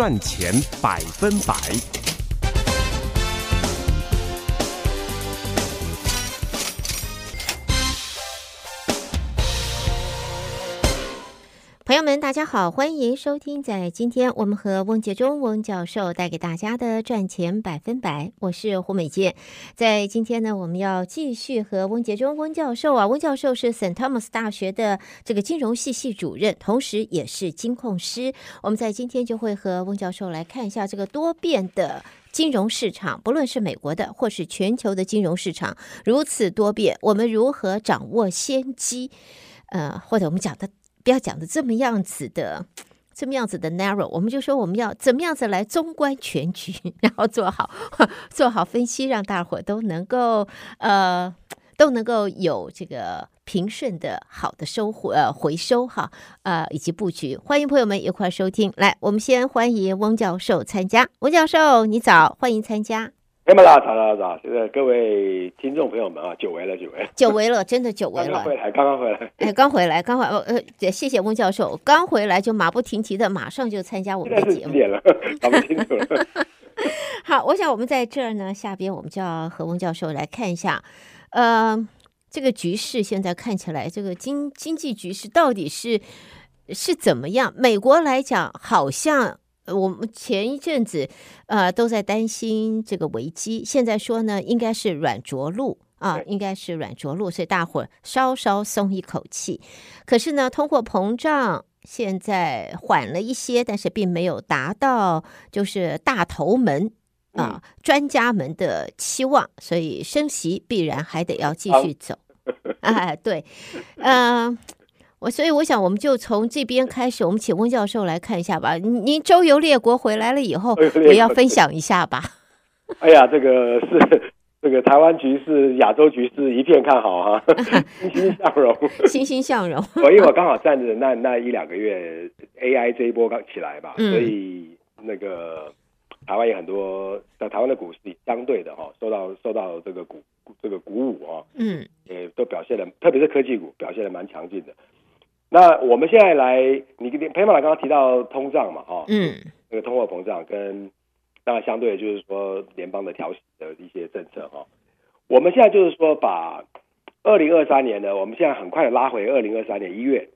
赚钱百分百。大家好，欢迎收听在今天我们和翁杰忠翁教授带给大家的赚钱百分百，我是胡美健。在今天呢，我们要继续和翁杰忠翁教授啊，翁教授是 St. Thomas 大学的这个金融系系主任，同时也是金控师。我们在今天就会和翁教授来看一下这个多变的金融市场，不论是美国的或是全球的金融市场如此多变，我们如何掌握先机？呃，或者我们讲的。不要讲的这么样子的，这么样子的 narrow，我们就说我们要怎么样子来纵观全局，然后做好 做好分析，让大伙都能够呃 都能够有这个平顺的好的收获呃回收哈呃以及布局。欢迎朋友们一块收听，来，我们先欢迎翁教授参加。翁教授，你早，欢迎参加。那么早，早早早，这个各位听众朋友们啊，久违了，久违了，久违了，真的久违了。刚刚回来，刚刚回来，哎，刚回来，刚回来，呃，谢谢翁教授，刚回来就马不停蹄的，马上就参加我们的节目。点了，搞不清楚了。好，我想我们在这儿呢，下边我们就要和翁教授来看一下，呃，这个局势现在看起来，这个经经济局势到底是是怎么样？美国来讲，好像。我们前一阵子，呃，都在担心这个危机。现在说呢，应该是软着陆啊，应该是软着陆，所以大伙稍稍松一口气。可是呢，通货膨胀现在缓了一些，但是并没有达到就是大头们啊、专家们的期望，所以升息必然还得要继续走。哎，对，嗯、呃。我所以我想，我们就从这边开始，我们请翁教授来看一下吧。您周游列国回来了以后，也要分享一下吧。哎呀，这个是这个台湾局势、亚洲局势一片看好哈，欣欣向荣，欣欣向荣。我因为我刚好站着那那一两个月，AI 这一波刚起来吧，嗯、所以那个台湾有很多在台湾的股市相对的哈，受到受到这个鼓这个鼓舞啊，嗯，也都表现的，特别是科技股表现的蛮强劲的。那我们现在来，你跟裴马刚刚提到通胀嘛，哈，嗯，那个通货膨胀跟当然相对就是说联邦的调息的一些政策哈，我们现在就是说把二零二三年呢，我们现在很快的拉回二零二三年一月，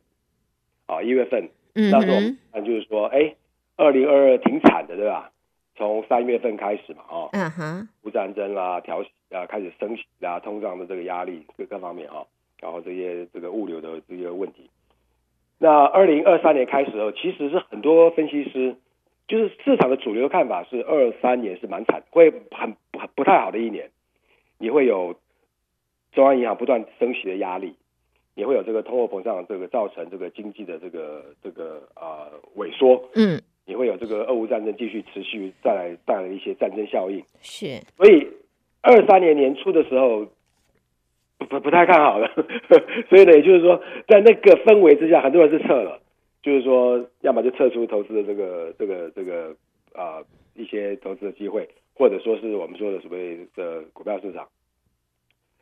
啊一月份，嗯，那时候那就是说，哎，二零二二挺惨的对吧？从三月份开始嘛，哦，嗯哼，乌战争啦，调息啊，开始升息啊，通胀的这个压力各各方面哈，然后这些这个物流的这些问题。那二零二三年开始后，其实是很多分析师，就是市场的主流看法是二三年是蛮惨，会很很不太好的一年。你会有中央银行不断升息的压力，你会有这个通货膨胀，这个造成这个经济的这个这个啊、呃、萎缩。嗯，你会有这个俄乌战争继续持续，带来带来一些战争效应。是，所以二三年年初的时候。不不太看好了，所以呢，也就是说，在那个氛围之下，很多人是撤了，就是说，要么就撤出投资的这个这个这个啊、呃、一些投资的机会，或者说是我们说的所谓的股票市场。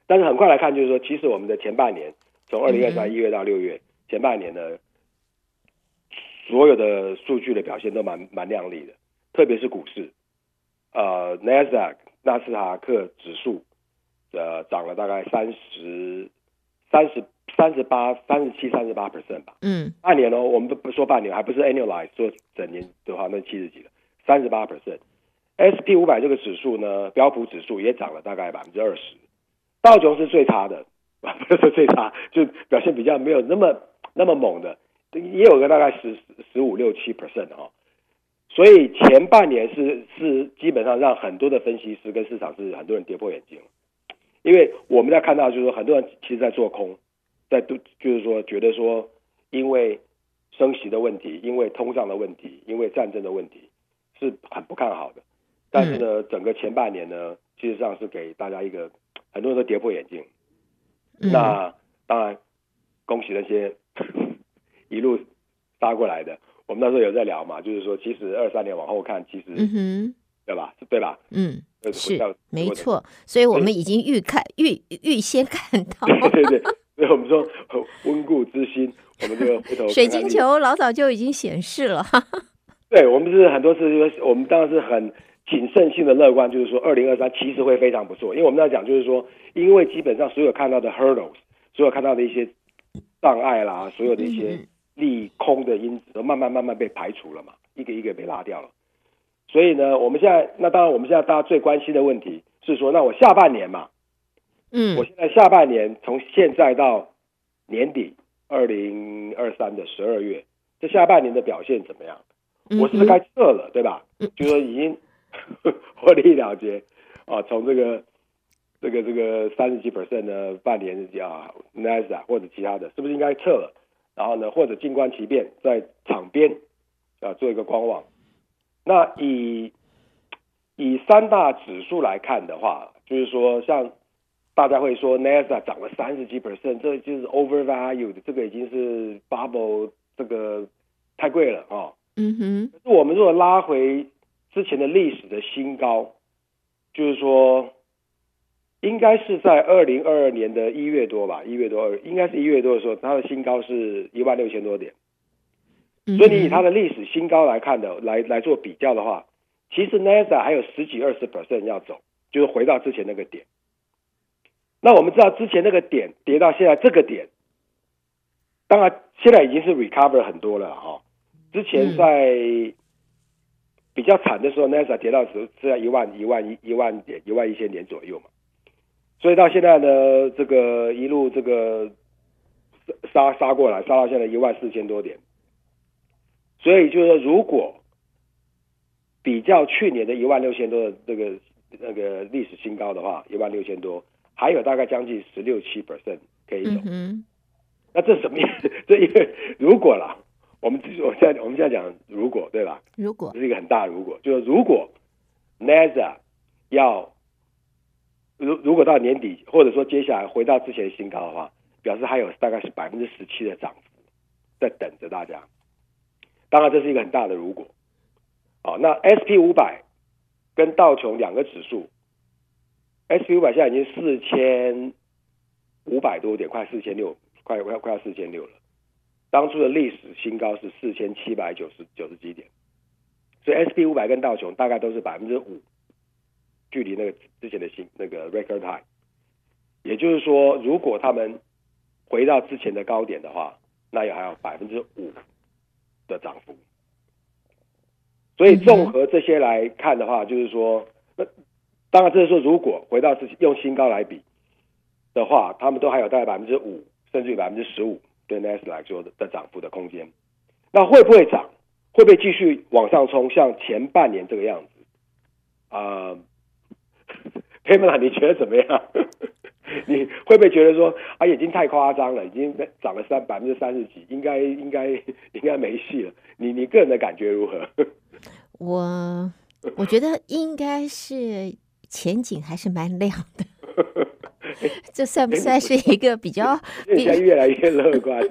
但是很快来看，就是说，其实我们的前半年，从二零二三一月到六月，前半年呢，所有的数据的表现都蛮蛮亮丽的，特别是股市，呃，NASDAQ 纳斯达克指数。呃，涨了大概三十、三十、三十八、三十七、三十八 percent 吧。嗯，半年哦，我们不不说半年，还不是 annualize 说整年的话，那七十几了，三十八 percent。SP 五百这个指数呢，标普指数也涨了大概百分之二十。道琼是最差的，不是最差，就表现比较没有那么那么猛的，也有个大概十十五六七 percent 哈。所以前半年是是基本上让很多的分析师跟市场是很多人跌破眼镜。因为我们在看到，就是说，很多人其实在做空，在都就是说，觉得说，因为升息的问题，因为通胀的问题，因为战争的问题，是很不看好的。但是呢，整个前半年呢，其实上是给大家一个很多人都跌破眼镜。那当然，恭喜那些 一路杀过来的。我们那时候有在聊嘛，就是说，其实二三年往后看，其实。对吧？对吧？嗯，是没错，所以我们已经预看预预先看到，对对对，所以我们说温故知新，我们就回头。水晶球老早就已经显示了，对，我们是很多次，就是我们当然是很谨慎性的乐观，就是说二零二三其实会非常不错，因为我们要讲就是说，因为基本上所有看到的 hurdles，所有看到的一些障碍啦，所有的一些利空的因子都慢慢慢慢被排除了嘛，一个一个被拉掉了。所以呢，我们现在那当然我们现在大家最关心的问题是说，那我下半年嘛，嗯，我现在下半年从现在到年底二零二三的十二月，这下半年的表现怎么样？我是不是该撤了，对吧？就说已经 获利了结啊，从这个这个这个三十几 percent 的半年啊，Nasdaq 或者其他的，是不是应该撤了？然后呢，或者静观其变，在场边啊做一个观望。那以以三大指数来看的话，就是说，像大家会说 Nasdaq 涨了三十几 percent，这就是 overvalued，这个已经是 bubble，这个太贵了啊。嗯哼。可是我们如果拉回之前的历史的新高，就是说，应该是在二零二二年的一月多吧，一月多，应该是一月多的时候，它的新高是一万六千多点。所以你以它的历史新高来看的，来来做比较的话，其实 NASA 还有十几二十 percent 要走，就是回到之前那个点。那我们知道之前那个点跌到现在这个点，当然现在已经是 recover 很多了哈。之前在比较惨的时候，NASA 跌到时是在一万一万一一万点一万一千点左右嘛。所以到现在呢，这个一路这个杀杀过来，杀到现在一万四千多点。所以就是说，如果比较去年的一万六千多的这个那个历史新高的话，一万六千多，还有大概将近十六七 percent 可以走。嗯、那这什么意思？这因为如果啦，我们我现在我们现在讲如果对吧？如果这是一个很大的如果，就是如果 Nasdaq 要如如果到年底，或者说接下来回到之前新高的话，表示还有大概是百分之十七的涨幅在等着大家。当然，这是一个很大的如果。好，那 S P 五百跟道琼两个指数，S P 五百现在已经四千五百多点，快四千六，快快快要四千六了。当初的历史新高是四千七百九十九十几点，所以 S P 五百跟道琼大概都是百分之五，距离那个之前的新那个 record high。也就是说，如果他们回到之前的高点的话，那也还有百分之五。的涨幅，所以综合这些来看的话，就是说，那当然这是说，如果回到自己用新高来比的话，他们都还有大概百分之五，甚至于百分之十五对 Nasdaq 来说的的涨幅的空间。那会不会涨？会不会继续往上冲？像前半年这个样子？啊、呃，佩曼，你觉得怎么样？你会不会觉得说啊，已经太夸张了，已经涨了三百分之三十几，应该应该应该没戏了？你你个人的感觉如何？我我觉得应该是前景还是蛮亮的。这算不算是一个比较 现在越来越乐观？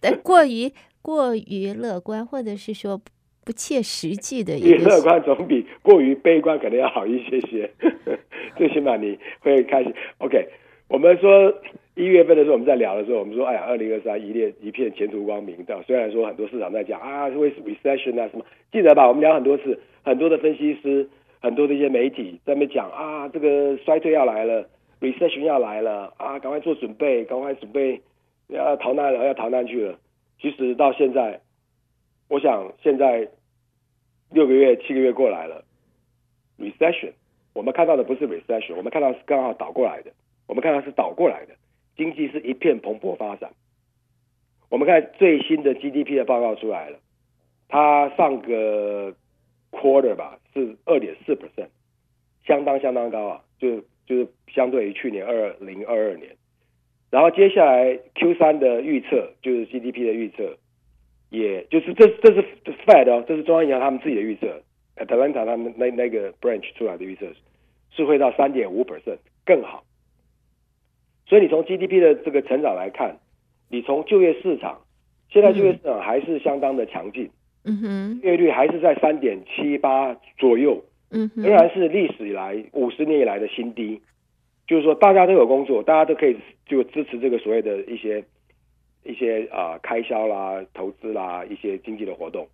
但过于过于乐观，或者是说不切实际的一个。乐观总比过于悲观可能要好一些些。最起码你会开始 OK。我们说一月份的时候，我们在聊的时候，我们说，哎呀，二零二三一列一片前途光明。的虽然说很多市场在讲啊，会 recession 啊什么，记得吧？我们聊很多次，很多的分析师，很多的一些媒体在那边讲啊，这个衰退要来了，recession 要来了啊，赶快做准备，赶快准备要逃难了，要逃难去了。其实到现在，我想现在六个月、七个月过来了，recession，我们看到的不是 recession，我们看到是刚好倒过来的。我们看它是倒过来的，经济是一片蓬勃发展。我们看最新的 GDP 的报告出来了，它上个 quarter 吧是二点四 percent，相当相当高啊，就就是相对于去年二零二二年。然后接下来 Q 三的预测就是 GDP 的预测，也就是这这是 Fed 哦，这是中央银行他们自己的预测，Atlanta 他们那那个 branch 出来的预测是会到三点五 percent 更好。所以你从 GDP 的这个成长来看，你从就业市场，现在就业市场还是相当的强劲，嗯哼，失业率还是在三点七八左右，嗯，仍然是历史以来五十年以来的新低，就是说大家都有工作，大家都可以就支持这个所谓的一些一些啊、呃、开销啦、投资啦、一些经济的活动，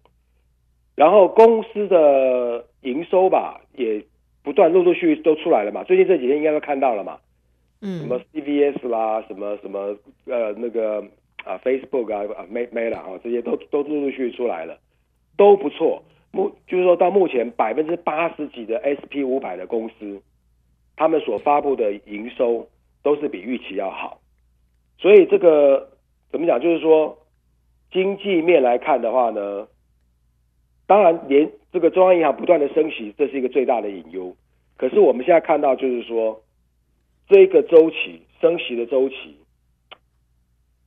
然后公司的营收吧，也不断陆陆续续都出来了嘛。最近这几天应该都看到了嘛。嗯。什么 CVS 啦，什么什么呃那个啊 Facebook 啊啊 Meta 啊这些都都陆陆续续出来了，都不错。目就是说到目前百分之八十几的 SP 五百的公司，他们所发布的营收都是比预期要好。所以这个怎么讲？就是说经济面来看的话呢。当然，连这个中央银行不断的升息，这是一个最大的隐忧。可是我们现在看到，就是说，这个周期升息的周期，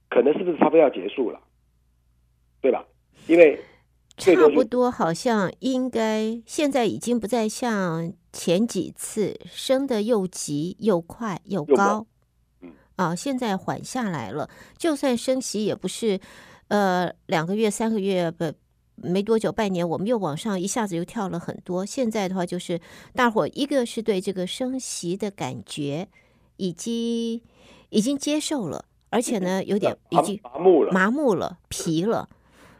可能是不是差不多要结束了，对吧？因为差不多好像应该现在已经不再像前几次升的又急又快又高，嗯啊，现在缓下来了。就算升息，也不是呃两个月、三个月不。没多久，半年，我们又往上一下子又跳了很多。现在的话，就是大伙一个是对这个升息的感觉已经已经接受了，而且呢，有点已经麻木了，麻木了，疲了，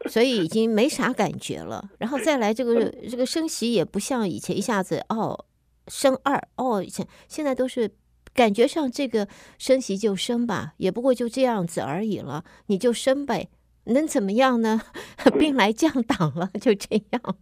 所以已经没啥感觉了。然后再来这个这个升息也不像以前一下子哦升二哦，以前现在都是感觉上这个升息就升吧，也不过就这样子而已了，你就升呗。能怎么样呢？兵来将挡了，就这样。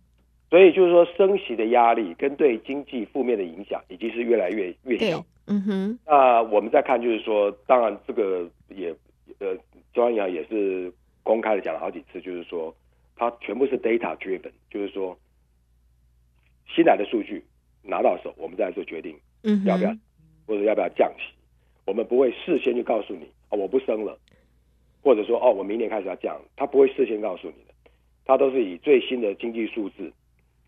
所以就是说，升息的压力跟对经济负面的影响，已经是越来越越小。嗯哼。那我们再看，就是说，当然这个也呃，中央银行也是公开的讲了好几次，就是说，它全部是 data driven，就是说，新来的数据拿到手，我们再来做决定，嗯，要不要或者要不要降息，我们不会事先就告诉你啊，我不升了。或者说哦，我明年开始要降，他不会事先告诉你的，他都是以最新的经济数字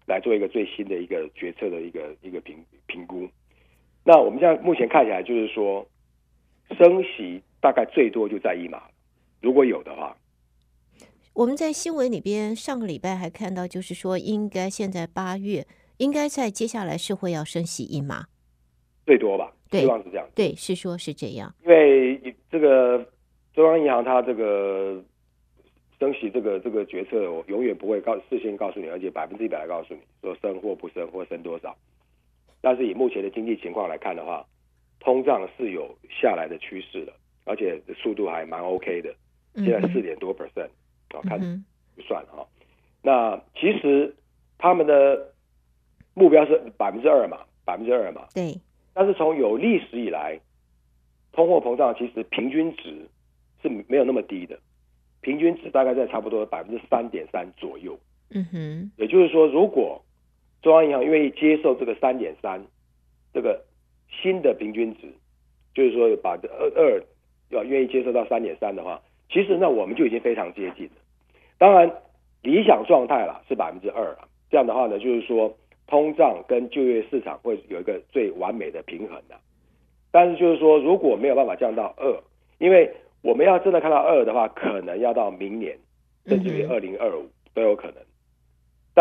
来做一个最新的一个决策的一个一个评评估。那我们现在目前看起来就是说，升息大概最多就在一码，如果有的话。我们在新闻里边上个礼拜还看到，就是说应该现在八月应该在接下来是会要升息一码，最多吧？对，希望是这样。对，是说是这样，因为这个。中央银行它这个升息这个这个决策，我永远不会告事先告诉你，而且百分之一百来告诉你说升或不升或升多少。但是以目前的经济情况来看的话，通胀是有下来的趋势的，而且速度还蛮 OK 的。现在四点多 percent，我看就算了哈。那其实他们的目标是百分之二嘛，百分之二嘛。对。但是从有历史以来，通货膨胀其实平均值。是没有那么低的，平均值大概在差不多百分之三点三左右。嗯哼，也就是说，如果中央银行愿意接受这个三点三这个新的平均值，就是说把这二二要愿意接受到三点三的话，其实那我们就已经非常接近了。当然，理想状态啦是百分之二啊，这样的话呢，就是说通胀跟就业市场会有一个最完美的平衡的。但是就是说，如果没有办法降到二，因为我们要真的看到二的话，可能要到明年，甚至于二零二五都有可能。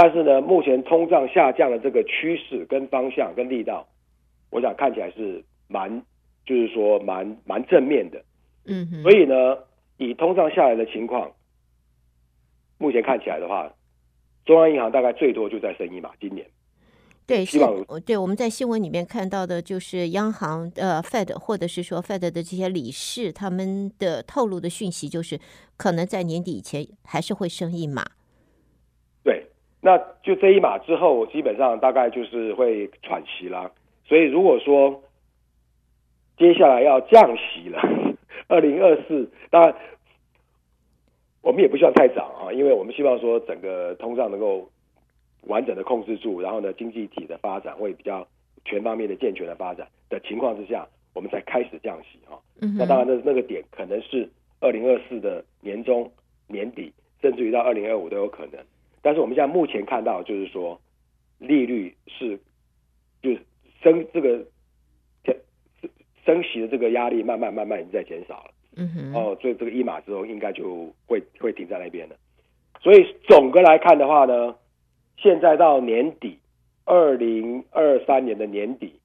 但是呢，目前通胀下降的这个趋势、跟方向、跟力道，我想看起来是蛮，就是说蛮蛮正面的。嗯哼。所以呢，以通胀下来的情况，目前看起来的话，中央银行大概最多就在升一码，今年。对，是，对，我们在新闻里面看到的，就是央行呃，Fed 或者是说 Fed 的这些理事他们的透露的讯息，就是可能在年底以前还是会升一码。对，那就这一码之后，我基本上大概就是会喘息啦。所以如果说接下来要降息了，二零二四，当然我们也不希望太早啊，因为我们希望说整个通胀能够。完整的控制住，然后呢，经济体的发展会比较全方面的健全的发展的情况之下，我们才开始降息哈。嗯、那当然，那那个点可能是二零二四的年中、年底，甚至于到二零二五都有可能。但是我们现在目前看到，就是说利率是就是升这个升息的这个压力，慢慢慢慢已经在减少了。嗯哼。哦，所以这个一码之后，应该就会会停在那边了。所以总的来看的话呢。现在到年底，二零二三年的年底，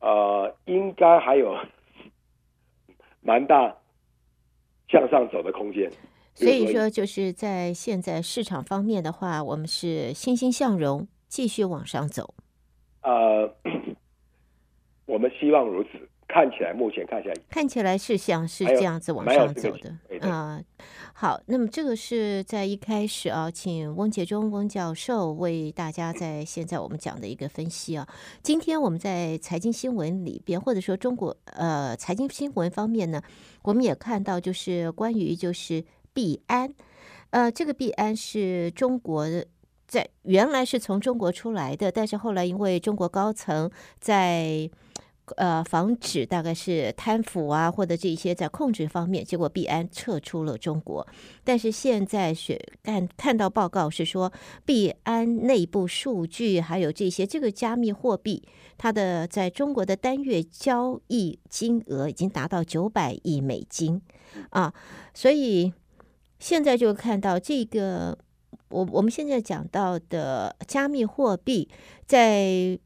呃，应该还有蛮大向上走的空间。所以说，就是在现在市场方面的话，我们是欣欣向荣，继续往上走。呃，我们希望如此。看起来，目前看起来，看起来是像是这样子往上走的啊、呃。好，那么这个是在一开始啊，请翁杰忠翁教授为大家在现在我们讲的一个分析啊。今天我们在财经新闻里边，或者说中国呃财经新闻方面呢，我们也看到就是关于就是币安，呃，这个币安是中国在原来是从中国出来的，但是后来因为中国高层在。呃，防止大概是贪腐啊，或者这些在控制方面，结果币安撤出了中国。但是现在是看看到报告是说，币安内部数据还有这些这个加密货币，它的在中国的单月交易金额已经达到九百亿美金啊，所以现在就看到这个，我我们现在讲到的加密货币在。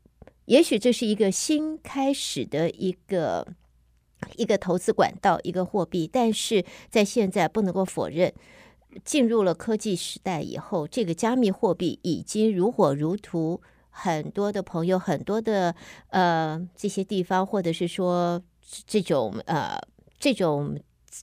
也许这是一个新开始的一个一个投资管道，一个货币，但是在现在不能够否认，进入了科技时代以后，这个加密货币已经如火如荼，很多的朋友，很多的呃这些地方，或者是说这种呃这种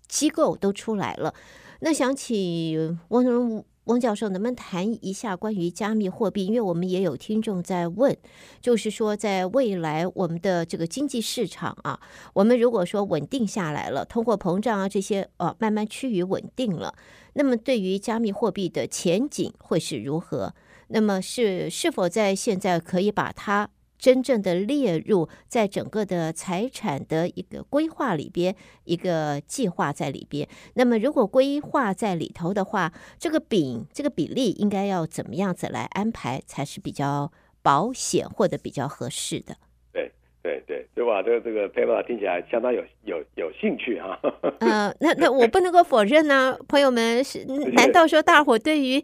机构都出来了。那想起翁。翁教授，能不能谈一下关于加密货币？因为我们也有听众在问，就是说，在未来我们的这个经济市场啊，我们如果说稳定下来了，通货膨胀啊这些呃慢慢趋于稳定了，那么对于加密货币的前景会是如何？那么是是否在现在可以把它？真正的列入在整个的财产的一个规划里边，一个计划在里边。那么，如果规划在里头的话，这个饼这个比例应该要怎么样子来安排才是比较保险或者比较合适的？对对对，对吧？这个这个 paper 听起来相当有有有兴趣哈。嗯、呃，那那我不能够否认呢、啊，朋友们是？难道说大伙对于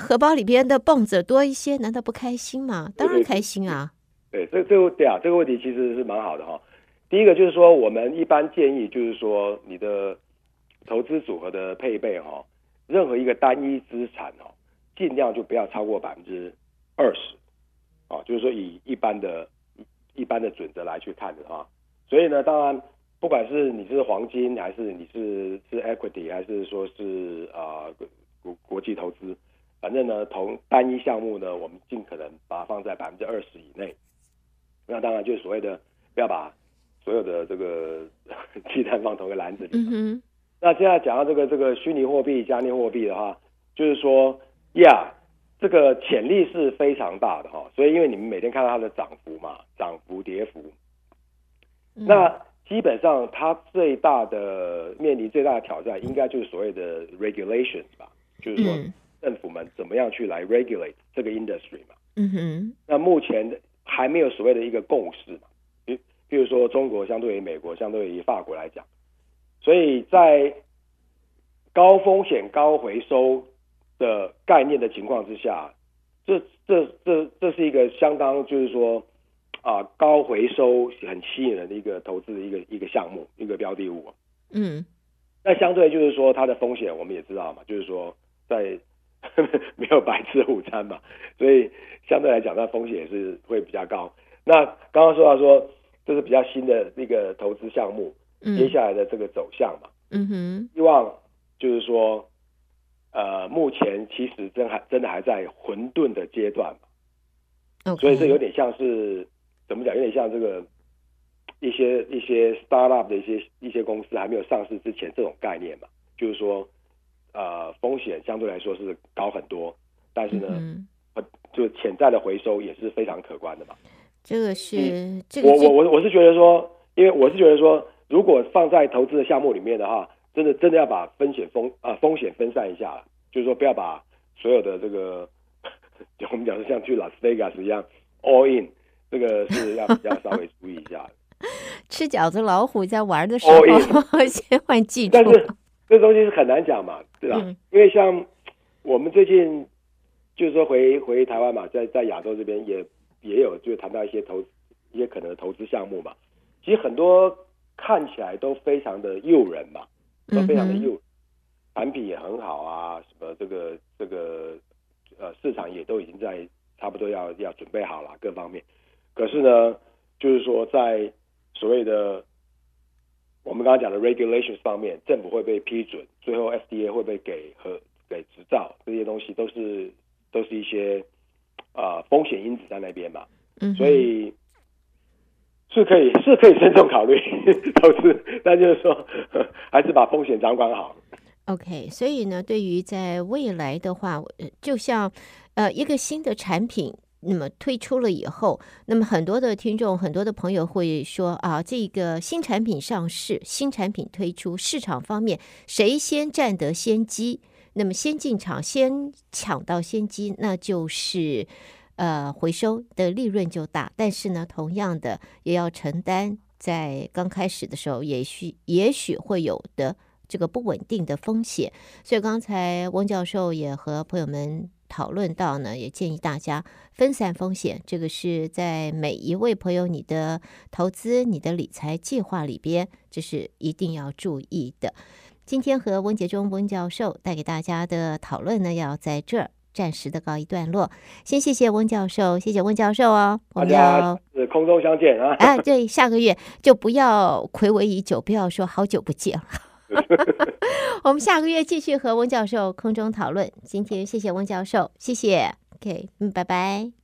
荷包里边的蹦子多一些，难道不开心吗？当然开心啊。对，这这个对啊，这个问题其实是蛮好的哈。第一个就是说，我们一般建议就是说，你的投资组合的配备哈，任何一个单一资产哦，尽量就不要超过百分之二十啊。就是说，以一般的、一般的准则来去看的话，所以呢，当然，不管是你是黄金，还是你是是 equity，还是说是啊国国际投资，反正呢，同单一项目呢，我们尽可能把它放在百分之二十以内。那当然就是所谓的不要把所有的这个 鸡蛋放同一个篮子里。嗯。那现在讲到这个这个虚拟货币、加密货币的话，就是说，呀，这个潜力是非常大的哈。所以因为你们每天看到它的涨幅嘛，涨幅、跌幅，那基本上它最大的面临最大的挑战，应该就是所谓的 regulations 吧，就是说政府们怎么样去来 regulate 这个 industry 嘛。嗯哼。那目前的。还没有所谓的一个共识嘛？比比如说中国相对于美国，相对于法国来讲，所以在高风险高回收的概念的情况之下，这这这这是一个相当就是说啊高回收很吸引人的一个投资的一个一个项目一个标的物。嗯，那相对就是说它的风险我们也知道嘛，就是说在。没有白吃午餐嘛，所以相对来讲，那风险也是会比较高。那刚刚说到说，这是比较新的那个投资项目，嗯，接下来的这个走向嘛，嗯哼，希望就是说，呃，目前其实真还真的还在混沌的阶段嘛，所以这有点像是怎么讲？有点像这个一些一些 startup 的一些一些公司还没有上市之前这种概念嘛，就是说。呃，风险相对来说是高很多，但是呢，嗯、就潜在的回收也是非常可观的嘛。这个是，嗯、这个我我我我是觉得说，因为我是觉得说，如果放在投资的项目里面的话，真的真的要把风险风啊、呃、风险分散一下，就是说不要把所有的这个，我们讲是像去拉斯维加斯一样 all in，这个是要比较稍微注意一下。吃饺子老虎在玩的时候 先换记住。这东西是很难讲嘛，对吧？嗯、因为像我们最近就是说回回台湾嘛，在在亚洲这边也也有就谈到一些投一些可能的投资项目嘛。其实很多看起来都非常的诱人嘛，都非常的诱人。嗯、产品也很好啊，什么这个这个呃市场也都已经在差不多要要准备好了各方面。可是呢，就是说在所谓的我们刚刚讲的 regulations 方面，政府会被批准，最后 FDA 会不会给和给执照，这些东西都是都是一些啊、呃、风险因子在那边嘛。嗯，所以是可以是可以慎重考虑 投资，但就是说 还是把风险掌管好。OK，所以呢，对于在未来的话，就像呃一个新的产品。那么推出了以后，那么很多的听众、很多的朋友会说啊，这个新产品上市、新产品推出，市场方面谁先占得先机？那么先进场、先抢到先机，那就是呃回收的利润就大。但是呢，同样的也要承担在刚开始的时候，也许也许会有的这个不稳定的风险。所以刚才翁教授也和朋友们。讨论到呢，也建议大家分散风险，这个是在每一位朋友你的投资、你的理财计划里边，这是一定要注意的。今天和温杰忠温教授带给大家的讨论呢，要在这儿暂时的告一段落。先谢谢温教授，谢谢温教授哦。我们要空中相见啊！哎，对，下个月就不要睽违已久，不要说好久不见了。我们下个月继续和翁教授空中讨论。今天谢谢翁教授，谢谢。OK，嗯，拜拜。